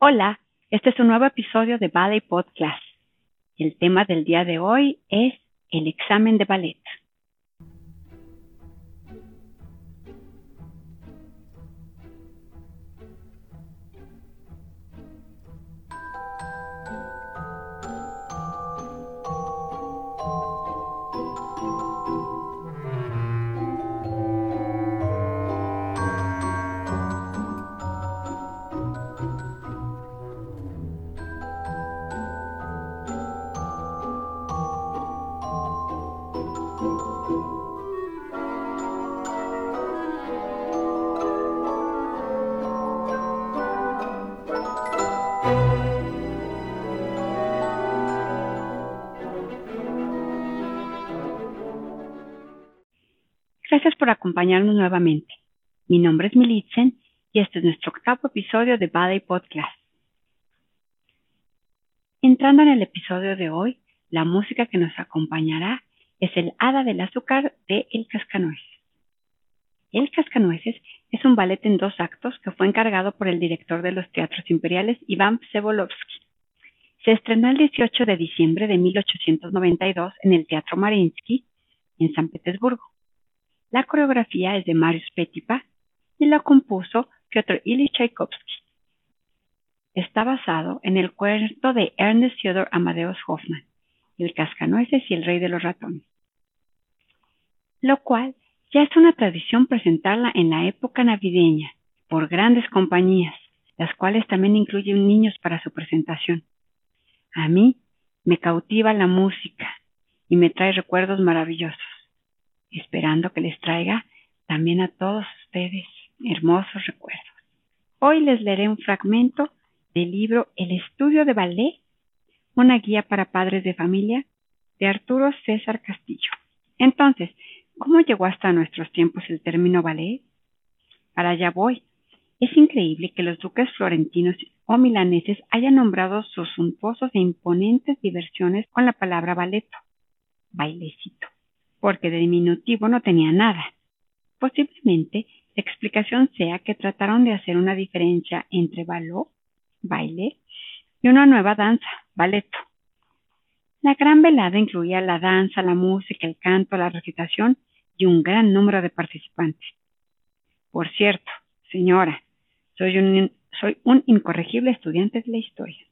Hola, este es un nuevo episodio de Ballet Podcast. El tema del día de hoy es el examen de ballet. Acompañarnos nuevamente. Mi nombre es Militzen y este es nuestro octavo episodio de Ballet Podcast. Entrando en el episodio de hoy, la música que nos acompañará es el Hada del Azúcar de El Cascanueces. El Cascanueces es un ballet en dos actos que fue encargado por el director de los teatros imperiales Iván Psevolovsky. Se estrenó el 18 de diciembre de 1892 en el Teatro Mariinsky en San Petersburgo. La coreografía es de Marius Petipa y la compuso Piotr Ilyich Tchaikovsky. Está basado en el cuento de Ernest Theodor Amadeus Hoffmann, El Cascanueces y el Rey de los Ratones, lo cual ya es una tradición presentarla en la época navideña por grandes compañías, las cuales también incluyen niños para su presentación. A mí me cautiva la música y me trae recuerdos maravillosos esperando que les traiga también a todos ustedes hermosos recuerdos. Hoy les leeré un fragmento del libro El estudio de ballet, una guía para padres de familia, de Arturo César Castillo. Entonces, ¿cómo llegó hasta nuestros tiempos el término ballet? Para allá voy. Es increíble que los duques florentinos o milaneses hayan nombrado sus suntuosos e imponentes diversiones con la palabra balleto, bailecito porque de diminutivo no tenía nada. Posiblemente la explicación sea que trataron de hacer una diferencia entre baló, baile, y una nueva danza, balleto. La gran velada incluía la danza, la música, el canto, la recitación y un gran número de participantes. Por cierto, señora, soy un, soy un incorregible estudiante de la historia.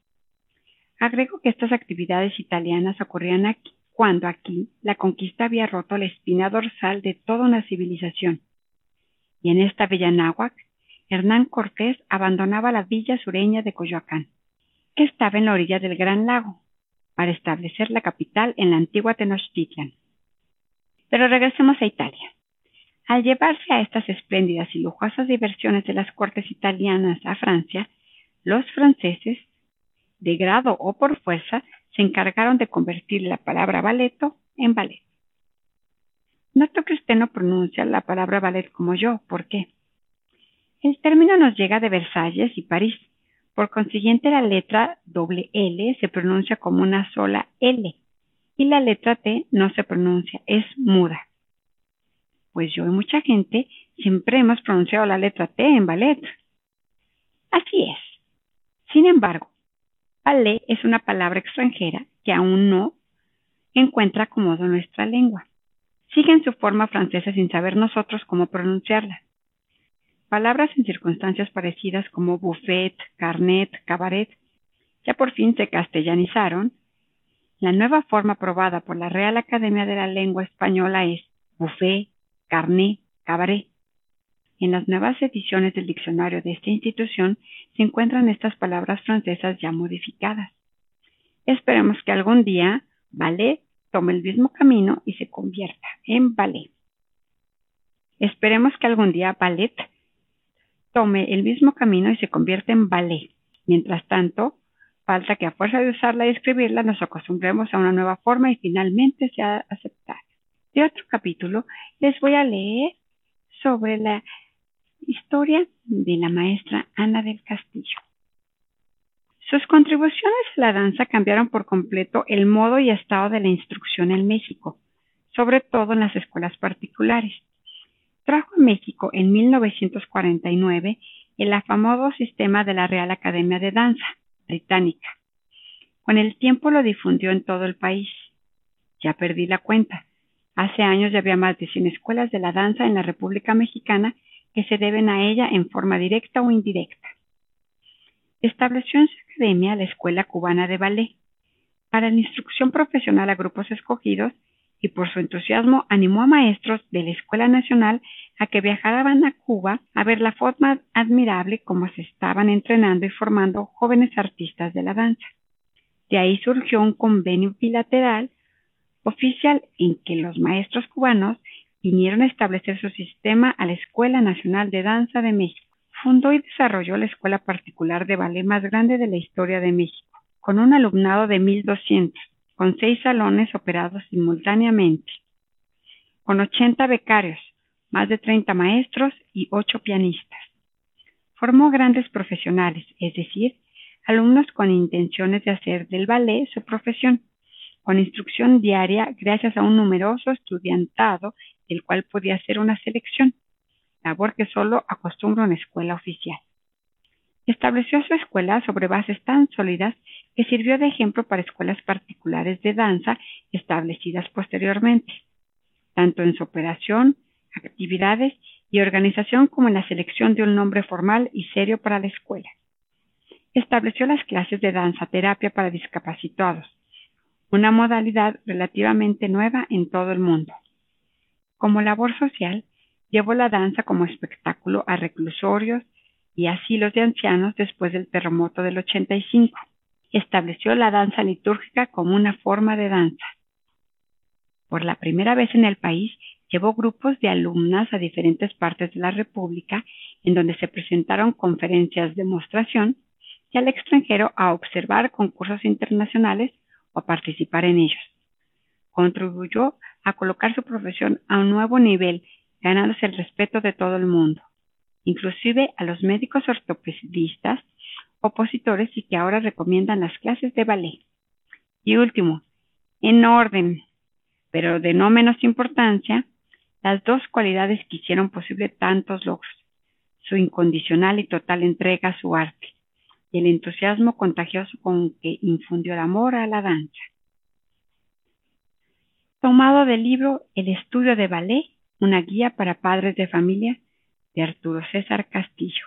Agrego que estas actividades italianas ocurrían aquí cuando aquí la conquista había roto la espina dorsal de toda una civilización. Y en esta bella náhuac, Hernán Cortés abandonaba la villa sureña de Coyoacán, que estaba en la orilla del Gran Lago, para establecer la capital en la antigua Tenochtitlan. Pero regresemos a Italia. Al llevarse a estas espléndidas y lujosas diversiones de las cortes italianas a Francia, los franceses, de grado o por fuerza, se encargaron de convertir la palabra balleto en ballet. Noto que usted no pronuncia la palabra ballet como yo. ¿Por qué? El término nos llega de Versalles y París. Por consiguiente, la letra doble L se pronuncia como una sola L y la letra T no se pronuncia, es muda. Pues yo y mucha gente siempre hemos pronunciado la letra T en ballet. Así es. Sin embargo, Ballet es una palabra extranjera que aún no encuentra acomodo nuestra lengua. Sigue en su forma francesa sin saber nosotros cómo pronunciarla. Palabras en circunstancias parecidas como buffet, carnet, cabaret, ya por fin se castellanizaron. La nueva forma aprobada por la Real Academia de la Lengua Española es buffet, carnet, cabaret. En las nuevas ediciones del diccionario de esta institución se encuentran estas palabras francesas ya modificadas. Esperemos que algún día ballet tome el mismo camino y se convierta en ballet. Esperemos que algún día ballet tome el mismo camino y se convierta en ballet. Mientras tanto, falta que a fuerza de usarla y escribirla nos acostumbremos a una nueva forma y finalmente sea aceptada. De otro capítulo les voy a leer sobre la Historia de la maestra Ana del Castillo. Sus contribuciones a la danza cambiaron por completo el modo y estado de la instrucción en México, sobre todo en las escuelas particulares. Trajo a México en 1949 el afamado sistema de la Real Academia de Danza británica. Con el tiempo lo difundió en todo el país. Ya perdí la cuenta. Hace años ya había más de 100 escuelas de la danza en la República Mexicana que se deben a ella en forma directa o indirecta. Estableció en su academia la Escuela Cubana de Ballet para la instrucción profesional a grupos escogidos y por su entusiasmo animó a maestros de la Escuela Nacional a que viajaran a Cuba a ver la forma admirable como se estaban entrenando y formando jóvenes artistas de la danza. De ahí surgió un convenio bilateral oficial en que los maestros cubanos vinieron a establecer su sistema a la Escuela Nacional de Danza de México. Fundó y desarrolló la escuela particular de ballet más grande de la historia de México, con un alumnado de 1.200 con seis salones operados simultáneamente, con 80 becarios, más de 30 maestros y 8 pianistas. Formó grandes profesionales, es decir, alumnos con intenciones de hacer del ballet su profesión, con instrucción diaria gracias a un numeroso estudiantado, el cual podía hacer una selección, labor que solo acostumbra una escuela oficial. Estableció su escuela sobre bases tan sólidas que sirvió de ejemplo para escuelas particulares de danza establecidas posteriormente, tanto en su operación, actividades y organización como en la selección de un nombre formal y serio para la escuela. Estableció las clases de danza terapia para discapacitados, una modalidad relativamente nueva en todo el mundo. Como labor social, llevó la danza como espectáculo a reclusorios, y asilos de ancianos después del terremoto del 85. Estableció la danza litúrgica como una forma de danza. Por la primera vez en el país, llevó grupos de alumnas a diferentes partes de la República, en donde se presentaron conferencias de demostración, y al extranjero a observar concursos internacionales participar en ellos. Contribuyó a colocar su profesión a un nuevo nivel, ganándose el respeto de todo el mundo inclusive a los médicos ortopedistas opositores y que ahora recomiendan las clases de ballet. Y último, en orden, pero de no menos importancia, las dos cualidades que hicieron posible tantos logros, su incondicional y total entrega a su arte y el entusiasmo contagioso con que infundió el amor a la danza. Tomado del libro El estudio de ballet, una guía para padres de familia de Arturo César Castillo.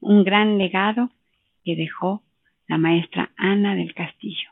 Un gran legado que dejó la maestra Ana del Castillo.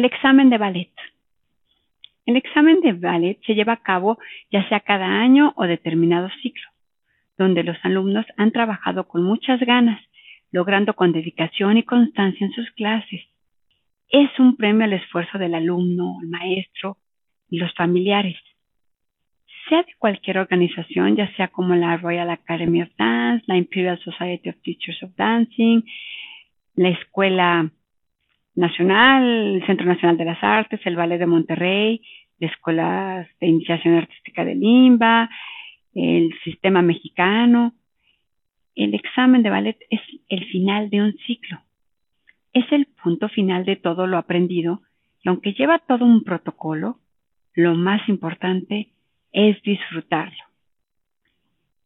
El examen de ballet. El examen de ballet se lleva a cabo ya sea cada año o determinado ciclo, donde los alumnos han trabajado con muchas ganas, logrando con dedicación y constancia en sus clases. Es un premio al esfuerzo del alumno, el maestro y los familiares. Sea de cualquier organización, ya sea como la Royal Academy of Dance, la Imperial Society of Teachers of Dancing, la Escuela Nacional, el Centro Nacional de las Artes, el Ballet de Monterrey, la Escuela de Iniciación Artística de Limba, el Sistema Mexicano. El examen de ballet es el final de un ciclo. Es el punto final de todo lo aprendido y aunque lleva todo un protocolo, lo más importante es disfrutarlo.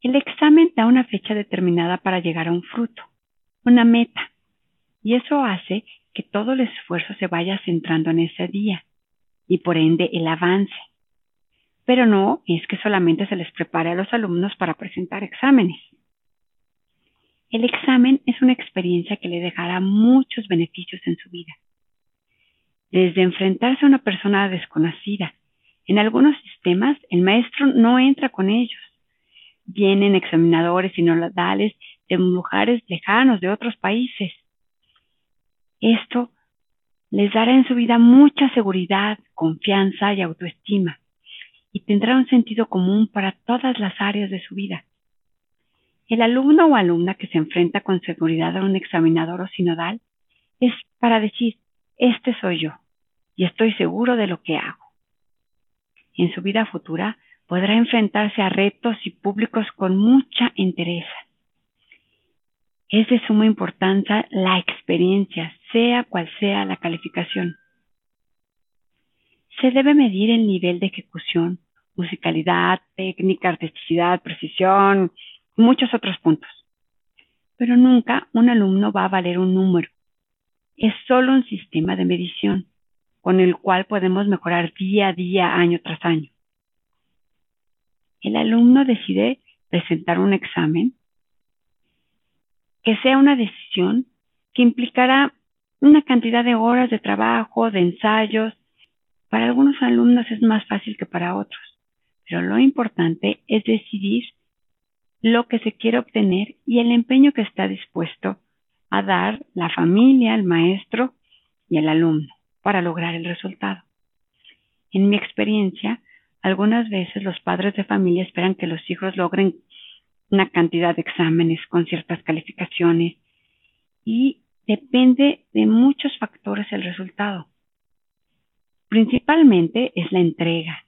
El examen da una fecha determinada para llegar a un fruto, una meta, y eso hace que todo el esfuerzo se vaya centrando en ese día y por ende el avance. Pero no es que solamente se les prepare a los alumnos para presentar exámenes. El examen es una experiencia que le dejará muchos beneficios en su vida. desde enfrentarse a una persona desconocida. En algunos sistemas, el maestro no entra con ellos. Vienen examinadores y nodales de lugares lejanos, de otros países. Esto les dará en su vida mucha seguridad, confianza y autoestima, y tendrá un sentido común para todas las áreas de su vida. El alumno o alumna que se enfrenta con seguridad a un examinador o sinodal es para decir, este soy yo y estoy seguro de lo que hago. En su vida futura podrá enfrentarse a retos y públicos con mucha entereza. Es de suma importancia la experiencia, sea cual sea la calificación. Se debe medir el nivel de ejecución, musicalidad, técnica, artisticidad, precisión, muchos otros puntos. Pero nunca un alumno va a valer un número. Es solo un sistema de medición con el cual podemos mejorar día a día, año tras año. El alumno decide presentar un examen que sea una decisión que implicará una cantidad de horas de trabajo, de ensayos. Para algunos alumnos es más fácil que para otros, pero lo importante es decidir lo que se quiere obtener y el empeño que está dispuesto a dar la familia, el maestro y el alumno para lograr el resultado. En mi experiencia, algunas veces los padres de familia esperan que los hijos logren una cantidad de exámenes con ciertas calificaciones y depende de muchos factores el resultado. Principalmente es la entrega,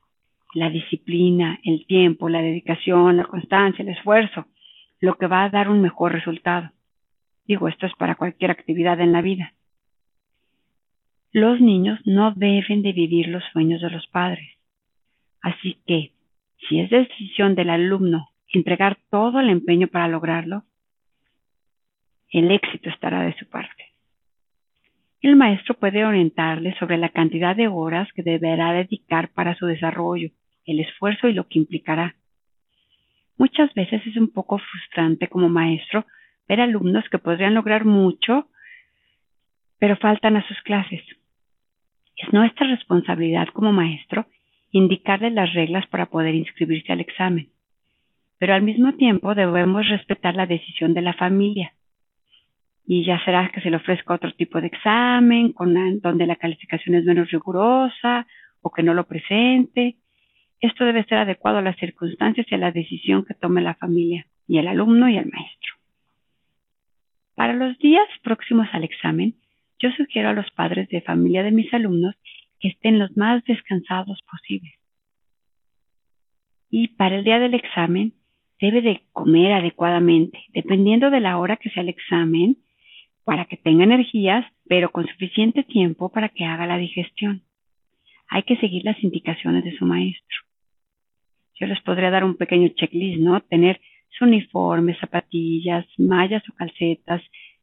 la disciplina, el tiempo, la dedicación, la constancia, el esfuerzo, lo que va a dar un mejor resultado. Digo, esto es para cualquier actividad en la vida. Los niños no deben de vivir los sueños de los padres. Así que, si es decisión del alumno entregar todo el empeño para lograrlo, el éxito estará de su parte. El maestro puede orientarle sobre la cantidad de horas que deberá dedicar para su desarrollo, el esfuerzo y lo que implicará. Muchas veces es un poco frustrante como maestro ver alumnos que podrían lograr mucho, pero faltan a sus clases. Es nuestra responsabilidad como maestro indicarle las reglas para poder inscribirse al examen, pero al mismo tiempo debemos respetar la decisión de la familia. Y ya será que se le ofrezca otro tipo de examen, con donde la calificación es menos rigurosa o que no lo presente. Esto debe ser adecuado a las circunstancias y a la decisión que tome la familia y el alumno y el maestro. Para los días próximos al examen, yo sugiero a los padres de familia de mis alumnos que estén los más descansados posibles. Y para el día del examen, debe de comer adecuadamente, dependiendo de la hora que sea el examen, para que tenga energías, pero con suficiente tiempo para que haga la digestión. Hay que seguir las indicaciones de su maestro. Yo les podría dar un pequeño checklist, ¿no? Tener su uniforme, zapatillas, mallas o calcetas,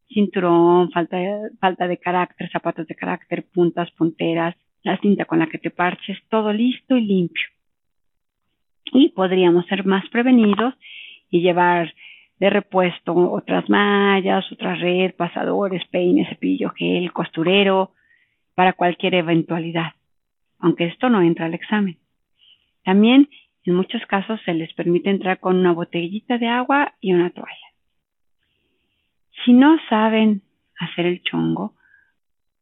cinturón, falta de, falta de carácter, zapatos de carácter, puntas, punteras, la cinta con la que te parches, todo listo y limpio. Y podríamos ser más prevenidos y llevar de repuesto otras mallas, otra red, pasadores, peines, cepillo, gel, costurero, para cualquier eventualidad, aunque esto no entra al examen. También en muchos casos se les permite entrar con una botellita de agua y una toalla. Si no saben hacer el chongo,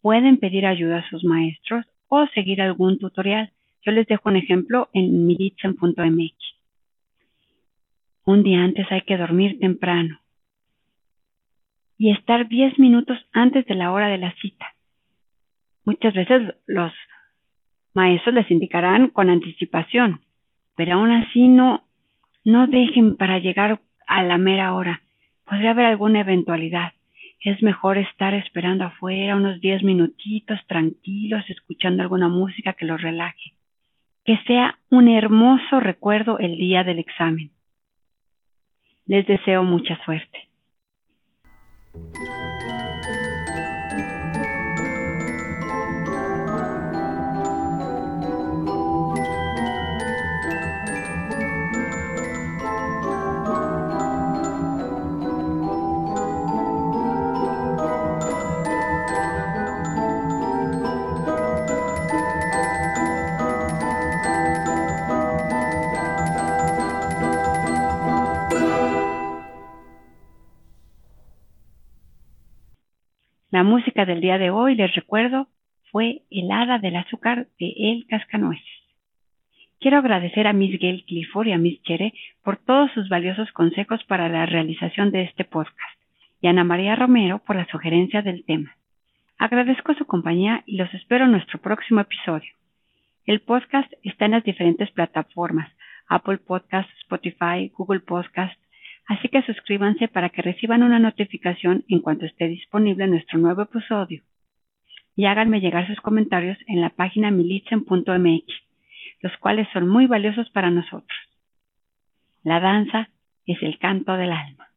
pueden pedir ayuda a sus maestros o seguir algún tutorial. Yo les dejo un ejemplo en miritzen.mx. Un día antes hay que dormir temprano y estar 10 minutos antes de la hora de la cita. Muchas veces los maestros les indicarán con anticipación, pero aún así no, no dejen para llegar a la mera hora podría haber alguna eventualidad. Es mejor estar esperando afuera unos diez minutitos tranquilos, escuchando alguna música que los relaje. Que sea un hermoso recuerdo el día del examen. Les deseo mucha suerte. La música del día de hoy, les recuerdo, fue El Hada del Azúcar de El Cascanueces. Quiero agradecer a Miss Gail Clifford y a Miss Chere por todos sus valiosos consejos para la realización de este podcast y a Ana María Romero por la sugerencia del tema. Agradezco su compañía y los espero en nuestro próximo episodio. El podcast está en las diferentes plataformas, Apple Podcast, Spotify, Google Podcast, así que suscríbanse para que reciban una notificación en cuanto esté disponible nuestro nuevo episodio. Y háganme llegar sus comentarios en la página militzen.mx, los cuales son muy valiosos para nosotros. La danza es el canto del alma.